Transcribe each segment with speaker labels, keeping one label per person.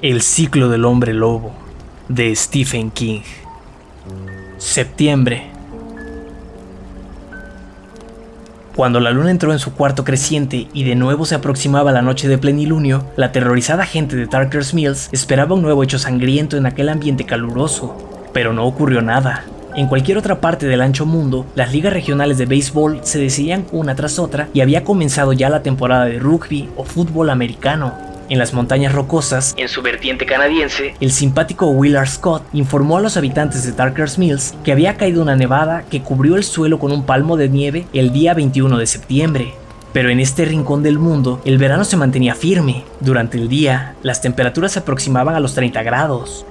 Speaker 1: El ciclo del hombre lobo de Stephen King. Septiembre. Cuando la luna entró en su cuarto creciente y de nuevo se aproximaba la noche de plenilunio, la aterrorizada gente de Darker's Mills esperaba un nuevo hecho sangriento en aquel ambiente caluroso. Pero no ocurrió nada. En cualquier otra parte del ancho mundo, las ligas regionales de béisbol se decidían una tras otra y había comenzado ya la temporada de rugby o fútbol americano. En las montañas rocosas, en su vertiente canadiense, el simpático Willard Scott informó a los habitantes de Darker's Mills que había caído una nevada que cubrió el suelo con un palmo de nieve el día 21 de septiembre. Pero en este rincón del mundo, el verano se mantenía firme. Durante el día, las temperaturas se aproximaban a los 30 grados.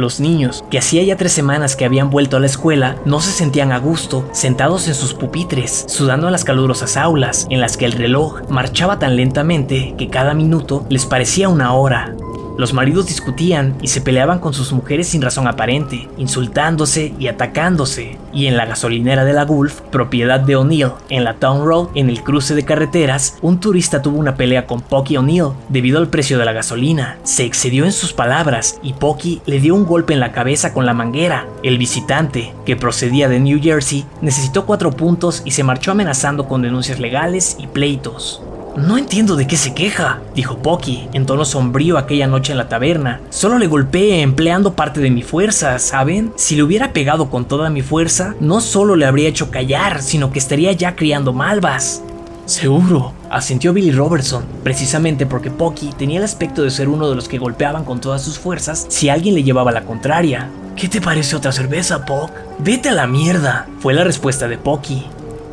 Speaker 1: Los niños, que hacía ya tres semanas que habían vuelto a la escuela, no se sentían a gusto, sentados en sus pupitres, sudando en las calurosas aulas, en las que el reloj marchaba tan lentamente que cada minuto les parecía una hora. Los maridos discutían y se peleaban con sus mujeres sin razón aparente, insultándose y atacándose. Y en la gasolinera de la Gulf, propiedad de O'Neill, en la Town Road, en el cruce de carreteras, un turista tuvo una pelea con Pocky O'Neill debido al precio de la gasolina. Se excedió en sus palabras y Pocky le dio un golpe en la cabeza con la manguera. El visitante, que procedía de New Jersey, necesitó cuatro puntos y se marchó amenazando con denuncias legales y pleitos. No entiendo de qué se queja, dijo Pocky en tono sombrío aquella noche en la taberna. Solo le golpeé empleando parte de mi fuerza, ¿saben? Si le hubiera pegado con toda mi fuerza, no solo le habría hecho callar, sino que estaría ya criando malvas. Seguro, asintió Billy Robertson, precisamente porque Pocky tenía el aspecto de ser uno de los que golpeaban con todas sus fuerzas si alguien le llevaba la contraria. ¿Qué te parece otra cerveza, Pock? Vete a la mierda, fue la respuesta de Pocky.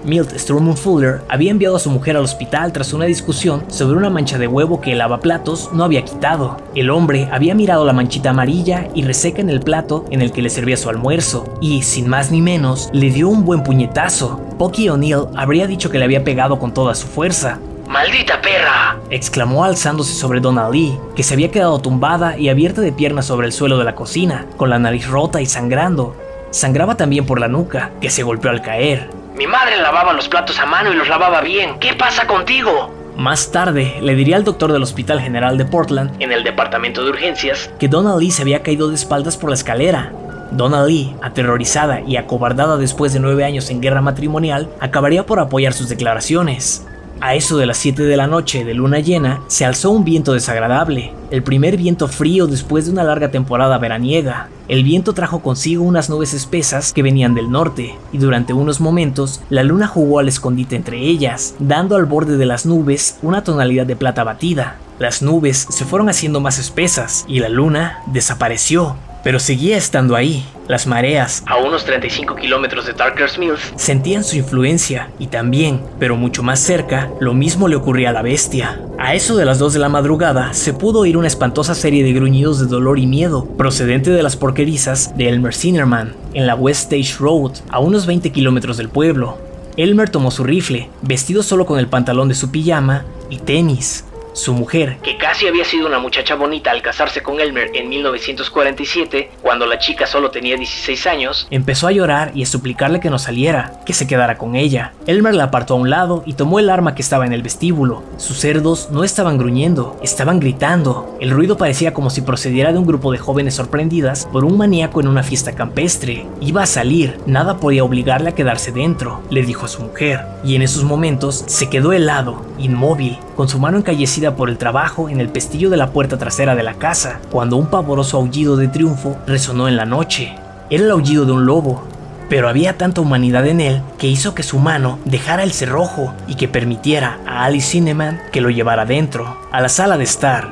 Speaker 1: Milt Sturman Fuller había enviado a su mujer al hospital tras una discusión sobre una mancha de huevo que el lavaplatos no había quitado. El hombre había mirado la manchita amarilla y reseca en el plato en el que le servía su almuerzo, y, sin más ni menos, le dio un buen puñetazo. Pocky O'Neill habría dicho que le había pegado con toda su fuerza, ¡Maldita perra! exclamó alzándose sobre Donna Lee, que se había quedado tumbada y abierta de piernas sobre el suelo de la cocina, con la nariz rota y sangrando. Sangraba también por la nuca, que se golpeó al caer. Mi madre lavaba los platos a mano y los lavaba bien. ¿Qué pasa contigo? Más tarde, le diría al doctor del Hospital General de Portland, en el departamento de urgencias, que Donna Lee se había caído de espaldas por la escalera. Donna Lee, aterrorizada y acobardada después de nueve años en guerra matrimonial, acabaría por apoyar sus declaraciones. A eso de las 7 de la noche de luna llena, se alzó un viento desagradable, el primer viento frío después de una larga temporada veraniega. El viento trajo consigo unas nubes espesas que venían del norte, y durante unos momentos la luna jugó al escondite entre ellas, dando al borde de las nubes una tonalidad de plata batida. Las nubes se fueron haciendo más espesas y la luna desapareció, pero seguía estando ahí. Las mareas, a unos 35 kilómetros de Darker's Mills, sentían su influencia y también, pero mucho más cerca, lo mismo le ocurría a la bestia. A eso de las 2 de la madrugada se pudo oír una espantosa serie de gruñidos de dolor y miedo procedente de las porquerizas de Elmer Sinnerman en la West Stage Road, a unos 20 kilómetros del pueblo. Elmer tomó su rifle, vestido solo con el pantalón de su pijama y tenis. Su mujer, que casi había sido una muchacha bonita al casarse con Elmer en 1947, cuando la chica solo tenía 16 años, empezó a llorar y a suplicarle que no saliera, que se quedara con ella. Elmer la apartó a un lado y tomó el arma que estaba en el vestíbulo. Sus cerdos no estaban gruñendo, estaban gritando. El ruido parecía como si procediera de un grupo de jóvenes sorprendidas por un maníaco en una fiesta campestre. Iba a salir, nada podía obligarle a quedarse dentro, le dijo a su mujer, y en esos momentos se quedó helado, inmóvil, con su mano encallecida por el trabajo en el pestillo de la puerta trasera de la casa, cuando un pavoroso aullido de triunfo resonó en la noche. Era el aullido de un lobo, pero había tanta humanidad en él que hizo que su mano dejara el cerrojo y que permitiera a Alice Cineman que lo llevara dentro, a la sala de estar.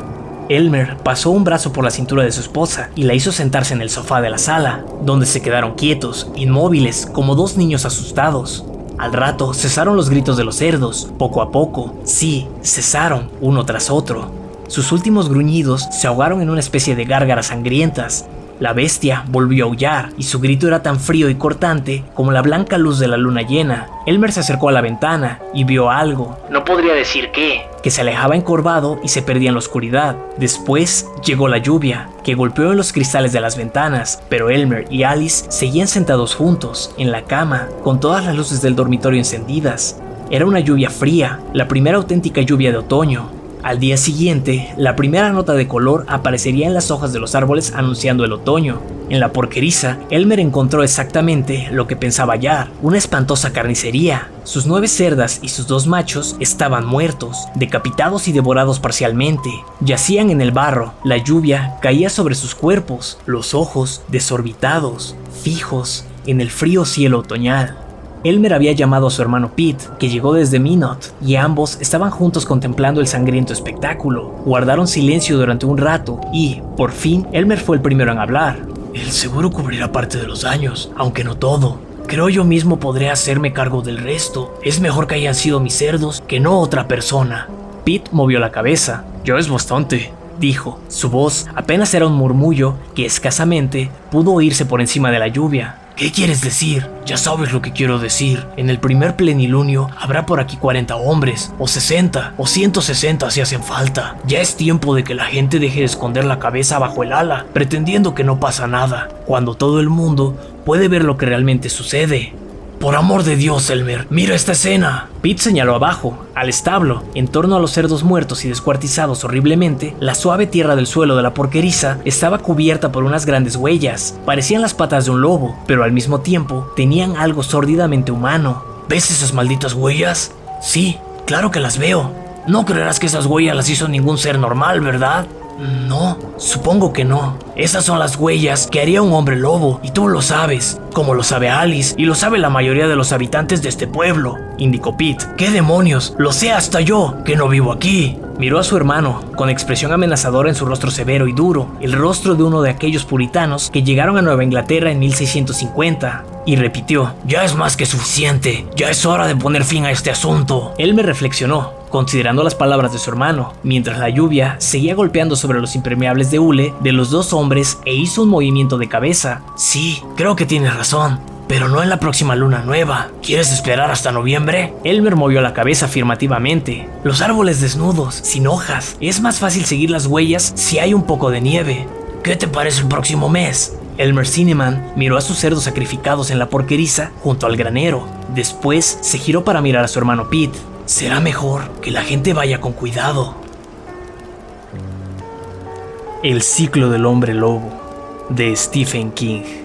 Speaker 1: Elmer pasó un brazo por la cintura de su esposa y la hizo sentarse en el sofá de la sala, donde se quedaron quietos, inmóviles, como dos niños asustados. Al rato cesaron los gritos de los cerdos, poco a poco, sí, cesaron uno tras otro. Sus últimos gruñidos se ahogaron en una especie de gárgaras sangrientas. La bestia volvió a aullar y su grito era tan frío y cortante como la blanca luz de la luna llena. Elmer se acercó a la ventana y vio algo, no podría decir qué, que se alejaba encorvado y se perdía en la oscuridad. Después llegó la lluvia, que golpeó en los cristales de las ventanas, pero Elmer y Alice seguían sentados juntos, en la cama, con todas las luces del dormitorio encendidas. Era una lluvia fría, la primera auténtica lluvia de otoño. Al día siguiente, la primera nota de color aparecería en las hojas de los árboles anunciando el otoño. En la porqueriza, Elmer encontró exactamente lo que pensaba hallar, una espantosa carnicería. Sus nueve cerdas y sus dos machos estaban muertos, decapitados y devorados parcialmente. Yacían en el barro, la lluvia caía sobre sus cuerpos, los ojos desorbitados, fijos, en el frío cielo otoñal. Elmer había llamado a su hermano Pete, que llegó desde Minot, y ambos estaban juntos contemplando el sangriento espectáculo. Guardaron silencio durante un rato y, por fin, Elmer fue el primero en hablar. El seguro cubrirá parte de los daños, aunque no todo. Creo yo mismo podré hacerme cargo del resto. Es mejor que hayan sido mis cerdos que no otra persona. Pete movió la cabeza. Ya es bastante, dijo. Su voz apenas era un murmullo que escasamente pudo oírse por encima de la lluvia. ¿Qué quieres decir? Ya sabes lo que quiero decir. En el primer plenilunio habrá por aquí 40 hombres, o 60, o 160 si hacen falta. Ya es tiempo de que la gente deje de esconder la cabeza bajo el ala, pretendiendo que no pasa nada, cuando todo el mundo puede ver lo que realmente sucede. Por amor de Dios, Elmer, mira esta escena. Pete señaló abajo, al establo, en torno a los cerdos muertos y descuartizados horriblemente, la suave tierra del suelo de la porqueriza estaba cubierta por unas grandes huellas. Parecían las patas de un lobo, pero al mismo tiempo tenían algo sórdidamente humano. ¿Ves esas malditas huellas? Sí, claro que las veo. No creerás que esas huellas las hizo ningún ser normal, ¿verdad? No, supongo que no. Esas son las huellas que haría un hombre lobo, y tú lo sabes, como lo sabe Alice, y lo sabe la mayoría de los habitantes de este pueblo, indicó Pete. ¿Qué demonios? Lo sé hasta yo, que no vivo aquí. Miró a su hermano, con expresión amenazadora en su rostro severo y duro, el rostro de uno de aquellos puritanos que llegaron a Nueva Inglaterra en 1650, y repitió, ya es más que suficiente, ya es hora de poner fin a este asunto. Él me reflexionó, considerando las palabras de su hermano, mientras la lluvia seguía golpeando sobre los impermeables de hule de los dos hombres e hizo un movimiento de cabeza. Sí, creo que tienes razón. Pero no en la próxima luna nueva. ¿Quieres esperar hasta noviembre? Elmer movió la cabeza afirmativamente. Los árboles desnudos, sin hojas. Es más fácil seguir las huellas si hay un poco de nieve. ¿Qué te parece el próximo mes? Elmer Cineman miró a sus cerdos sacrificados en la porqueriza junto al granero. Después se giró para mirar a su hermano Pete. Será mejor que la gente vaya con cuidado. El ciclo del hombre lobo de Stephen King.